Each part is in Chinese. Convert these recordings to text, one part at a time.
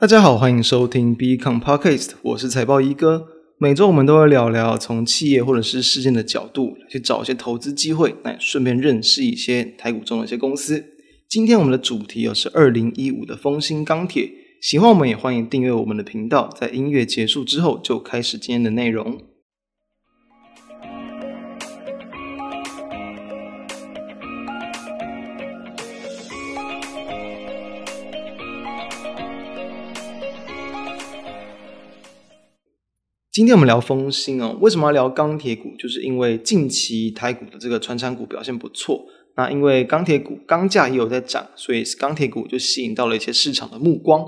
大家好，欢迎收听 B Com Podcast，我是财报一哥。每周我们都会聊聊从企业或者是事件的角度去找一些投资机会，来顺便认识一些台股中的一些公司。今天我们的主题又是二零一五的风兴钢铁。喜欢我们也欢迎订阅我们的频道。在音乐结束之后，就开始今天的内容。今天我们聊丰兴哦，为什么要聊钢铁股？就是因为近期台股的这个穿山股表现不错，那因为钢铁股钢价也有在涨，所以钢铁股就吸引到了一些市场的目光。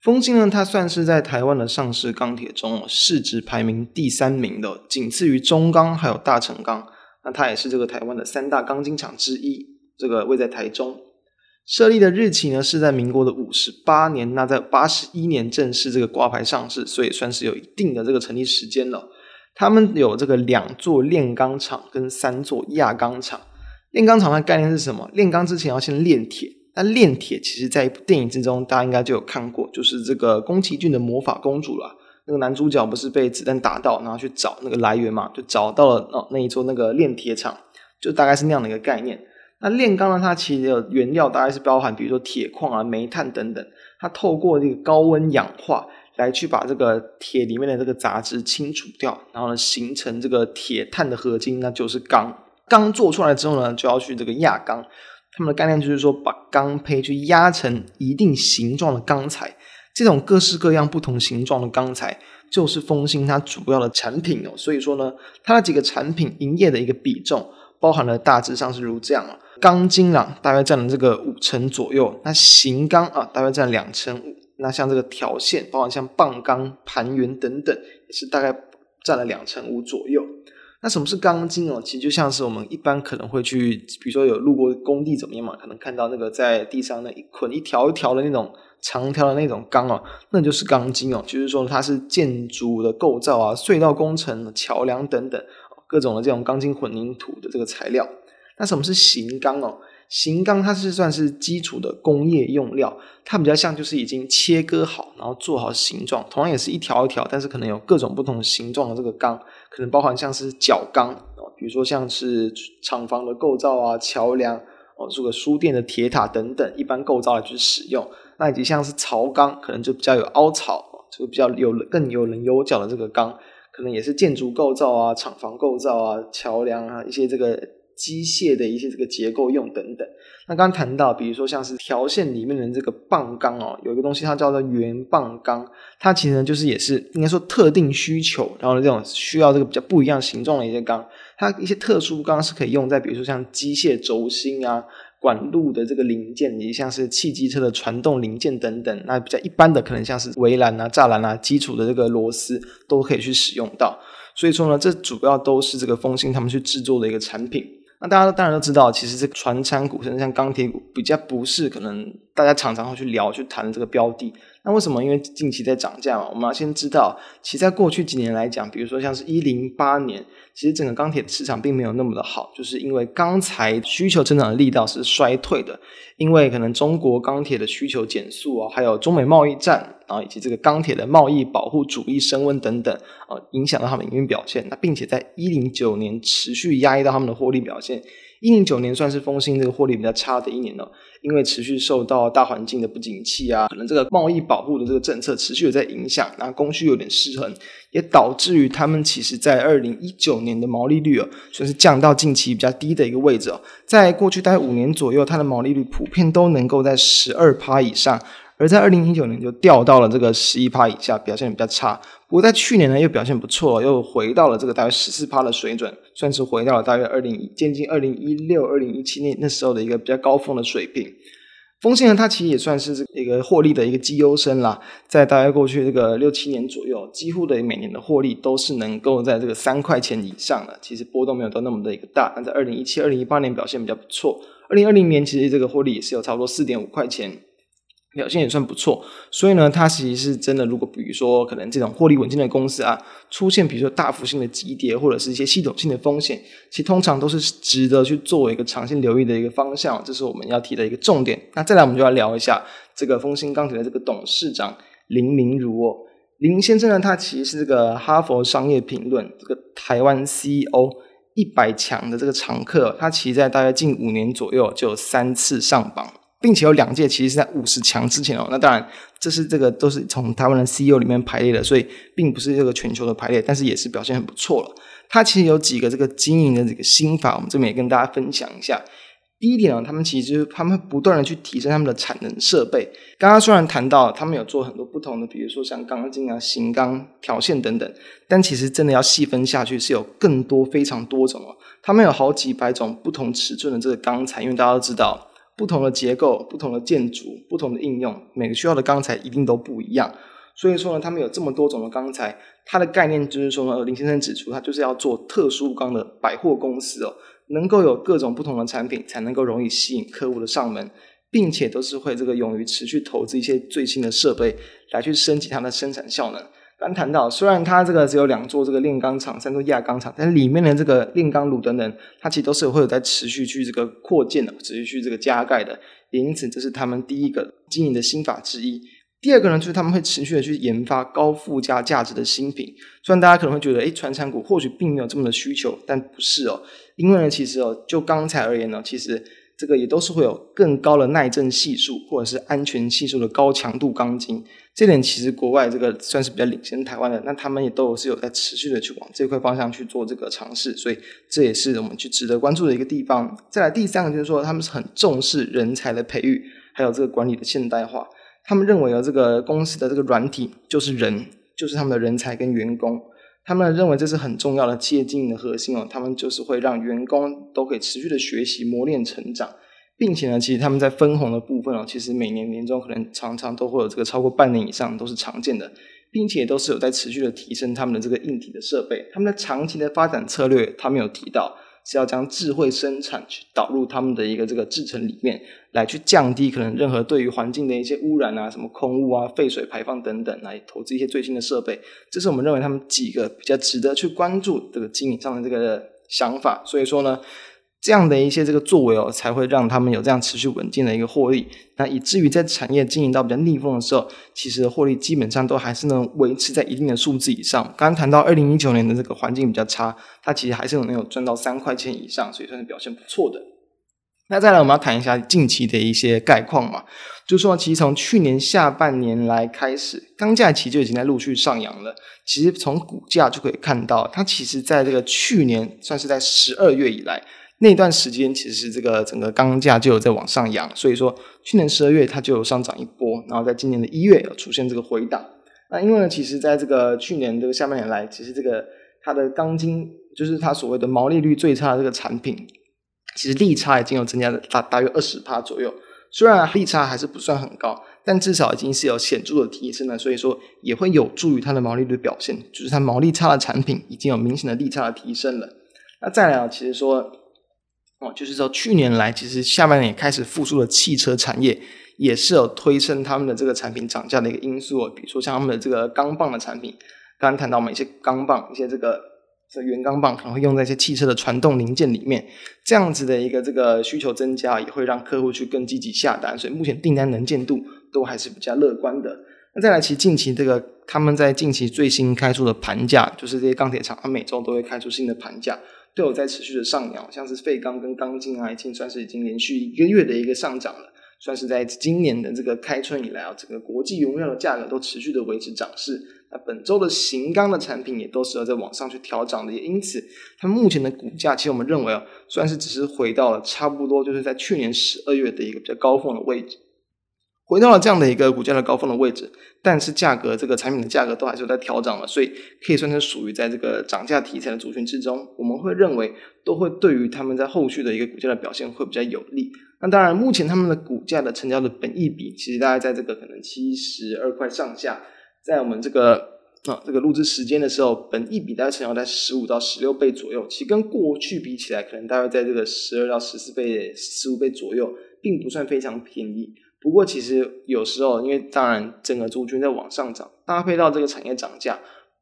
丰兴呢，它算是在台湾的上市钢铁中哦市值排名第三名的，仅次于中钢还有大成钢。那它也是这个台湾的三大钢筋厂之一，这个位在台中。设立的日期呢，是在民国的五十八年，那在八十一年正式这个挂牌上市，所以算是有一定的这个成立时间了。他们有这个两座炼钢厂跟三座轧钢厂。炼钢厂的概念是什么？炼钢之前要先炼铁。那炼铁其实在一部电影之中，大家应该就有看过，就是这个宫崎骏的魔法公主啦。那个男主角不是被子弹打到，然后去找那个来源嘛，就找到了哦那一座那个炼铁厂，就大概是那样的一个概念。那炼钢呢？它其实的原料大概是包含，比如说铁矿啊、煤炭等等。它透过这个高温氧化来去把这个铁里面的这个杂质清除掉，然后呢形成这个铁碳的合金，那就是钢。钢做出来之后呢，就要去这个轧钢。他们的概念就是说，把钢坯去压成一定形状的钢材。这种各式各样不同形状的钢材，就是丰兴它主要的产品哦。所以说呢，它的几个产品营业的一个比重，包含了大致上是如这样啊。钢筋啊，大约占了这个五成左右。那型钢啊，大约占两成五。那像这个条线，包括像棒钢、盘圆等等，也是大概占了两成五左右。那什么是钢筋哦？其实就像是我们一般可能会去，比如说有路过工地怎么样嘛，可能看到那个在地上那一捆一条一条的那种长条的那种钢哦，那就是钢筋哦。就是说它是建筑的构造啊、隧道工程、桥梁等等各种的这种钢筋混凝土的这个材料。那什么是型钢哦？型钢它是算是基础的工业用料，它比较像就是已经切割好，然后做好形状，同样也是一条一条，但是可能有各种不同形状的这个钢，可能包含像是角钢哦，比如说像是厂房的构造啊、桥梁哦，这个书店的铁塔等等，一般构造来去使用。那以及像是槽钢，可能就比较有凹槽，这个比较有更有棱有角的这个钢，可能也是建筑构造啊、厂房构造啊、桥梁啊一些这个。机械的一些这个结构用等等，那刚刚谈到，比如说像是条线里面的这个棒钢哦，有一个东西它叫做圆棒钢，它其实呢就是也是应该说特定需求，然后这种需要这个比较不一样形状的一些钢，它一些特殊钢是可以用在比如说像机械轴心啊、管路的这个零件，以及像是汽机车的传动零件等等，那比较一般的可能像是围栏啊、栅栏啊、基础的这个螺丝都可以去使用到，所以说呢，这主要都是这个丰兴他们去制作的一个产品。那大家当然都知道，其实这个船产股，甚至像钢铁股，比较不是可能大家常常会去聊、去谈的这个标的。那为什么？因为近期在涨价嘛。我们要先知道，其实在过去几年来讲，比如说像是一零八年，其实整个钢铁市场并没有那么的好，就是因为钢材需求增长的力道是衰退的，因为可能中国钢铁的需求减速啊，还有中美贸易战，然后以及这个钢铁的贸易保护主义升温等等啊，影响到他们营运表现。那并且在一零九年持续压抑到他们的获利表现。一零九年算是丰兴这个获利比较差的一年了，因为持续受到大环境的不景气啊，可能这个贸易保护的这个政策持续有在影响，然后供需有点失衡，也导致于他们其实在二零一九年的毛利率啊，算是降到近期比较低的一个位置哦，在过去大概五年左右，它的毛利率普遍都能够在十二趴以上。而在二零一九年就掉到了这个十一趴以下，表现比较差。不过在去年呢，又表现不错，又回到了这个大约十四趴的水准，算是回到了大约二零接近二零一六、二零一七年那时候的一个比较高峰的水平。丰信呢，它其实也算是这一个获利的一个绩优生啦，在大概过去这个六七年左右，几乎的每年的获利都是能够在这个三块钱以上的，其实波动没有到那么的一个大。但在二零一七、二零一八年表现比较不错，二零二零年其实这个获利也是有差不多四点五块钱。表现也算不错，所以呢，它其实是真的。如果比如说，可能这种获利稳健的公司啊，出现比如说大幅性的急跌，或者是一些系统性的风险，其实通常都是值得去作为一个长线留意的一个方向。这是我们要提的一个重点。那再来，我们就要聊一下这个丰兴钢铁的这个董事长林明如哦。林先生呢，他其实是这个哈佛商业评论这个台湾 CEO 一百强的这个常客，他其实在大约近五年左右就有三次上榜，并且有两届其实是在五十强之前哦。那当然，这是这个都是从台湾的 CEO 里面排列的，所以并不是这个全球的排列，但是也是表现很不错了。它其实有几个这个经营的这个心法，我们这边也跟大家分享一下。第一点呢，他们其实就是他们不断的去提升他们的产能设备。刚刚虽然谈到他们有做很多不同的，比如说像钢筋啊、型钢、条线等等，但其实真的要细分下去，是有更多、非常多种哦。他们有好几百种不同尺寸的这个钢材，因为大家都知道，不同的结构、不同的建筑、不同的应用，每个需要的钢材一定都不一样。所以说呢，他们有这么多种的钢材，它的概念就是说呢，林先生指出，他就是要做特殊钢的百货公司哦。能够有各种不同的产品，才能够容易吸引客户的上门，并且都是会这个勇于持续投资一些最新的设备来去升级它的生产效能。刚谈到，虽然它这个只有两座这个炼钢厂、三座轧钢厂，但里面的这个炼钢炉等等，它其实都是会有在持续去这个扩建的，持续去这个加盖的。也因此，这是他们第一个经营的心法之一。第二个呢，就是他们会持续的去研发高附加价值的新品。虽然大家可能会觉得，诶，传产股或许并没有这么的需求，但不是哦。因为呢，其实哦，就钢材而言呢，其实这个也都是会有更高的耐震系数或者是安全系数的高强度钢筋。这点其实国外这个算是比较领先台湾的，那他们也都是有在持续的去往这块方向去做这个尝试，所以这也是我们去值得关注的一个地方。再来第三个就是说，他们是很重视人才的培育，还有这个管理的现代化。他们认为啊，这个公司的这个软体就是人，就是他们的人才跟员工。他们认为这是很重要的企业经营的核心哦，他们就是会让员工都可以持续的学习、磨练、成长，并且呢，其实他们在分红的部分哦，其实每年年终可能常常都会有这个超过半年以上都是常见的，并且都是有在持续的提升他们的这个硬体的设备。他们的长期的发展策略，他们有提到。是要将智慧生产去导入他们的一个这个制程里面，来去降低可能任何对于环境的一些污染啊，什么空污啊、废水排放等等，来投资一些最新的设备。这是我们认为他们几个比较值得去关注这个经营上的这个想法。所以说呢。这样的一些这个作为哦，才会让他们有这样持续稳定的一个获利。那以至于在产业经营到比较逆风的时候，其实获利基本上都还是能维持在一定的数字以上。刚刚谈到二零一九年的这个环境比较差，它其实还是能有赚到三块钱以上，所以算是表现不错的。那再来我们要谈一下近期的一些概况嘛，就是说其实从去年下半年来开始，钢价其实就已经在陆续上扬了。其实从股价就可以看到，它其实在这个去年算是在十二月以来。那段时间其实这个整个钢价就有在往上扬，所以说去年十二月它就有上涨一波，然后在今年的一月有出现这个回档。那因为呢，其实在这个去年这个下半年来，其实这个它的钢筋就是它所谓的毛利率最差的这个产品，其实利差已经有增加了大大约二十趴左右。虽然利差还是不算很高，但至少已经是有显著的提升了，所以说也会有助于它的毛利率表现，就是它毛利差的产品已经有明显的利差的提升了。那再来啊，其实说。哦，就是说，去年来其实下半年也开始复苏的汽车产业，也是有推升他们的这个产品涨价的一个因素。比如说像他们的这个钢棒的产品，刚刚谈到我们一些钢棒，一些这个这圆钢棒可能会用在一些汽车的传动零件里面，这样子的一个这个需求增加，也会让客户去更积极下单，所以目前订单能见度都还是比较乐观的。那再来，其实近期这个他们在近期最新开出的盘价，就是这些钢铁厂，它每周都会开出新的盘价。都有在持续的上扬，像是废钢跟钢筋啊，已经算是已经连续一个月的一个上涨了，算是在今年的这个开春以来啊，整个国际原料的价格都持续的维持涨势。那本周的型钢的产品也都是要在往上去调涨的，也因此它目前的股价，其实我们认为啊，算是只是回到了差不多就是在去年十二月的一个比较高峰的位置。回到了这样的一个股价的高峰的位置，但是价格这个产品的价格都还是在调整了，所以可以算是属于在这个涨价题材的族群之中。我们会认为都会对于他们在后续的一个股价的表现会比较有利。那当然，目前他们的股价的成交的本益比其实大概在这个可能七十二块上下，在我们这个啊这个录制时间的时候，本益比大概成交在十五到十六倍左右，其实跟过去比起来，可能大概在这个十二到十四倍、十五倍左右，并不算非常便宜。不过，其实有时候，因为当然整个租金在往上涨，搭配到这个产业涨价，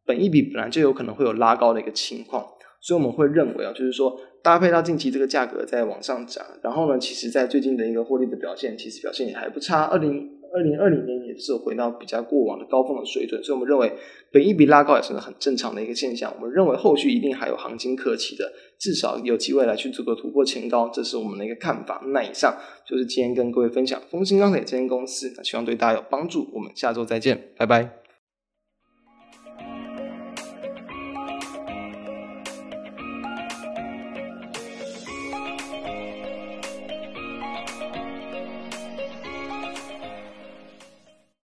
本一笔本来就有可能会有拉高的一个情况，所以我们会认为啊，就是说搭配到近期这个价格在往上涨，然后呢，其实在最近的一个获利的表现，其实表现也还不差。二零二零二零年也是回到比较过往的高峰的水准，所以我们认为本一比拉高也是很正常的一个现象。我们认为后续一定还有行情可期的，至少有机会来去做个突破前高，这是我们的一个看法。那以上就是今天跟各位分享风兴钢铁这间公司，那希望对大家有帮助。我们下周再见，拜拜。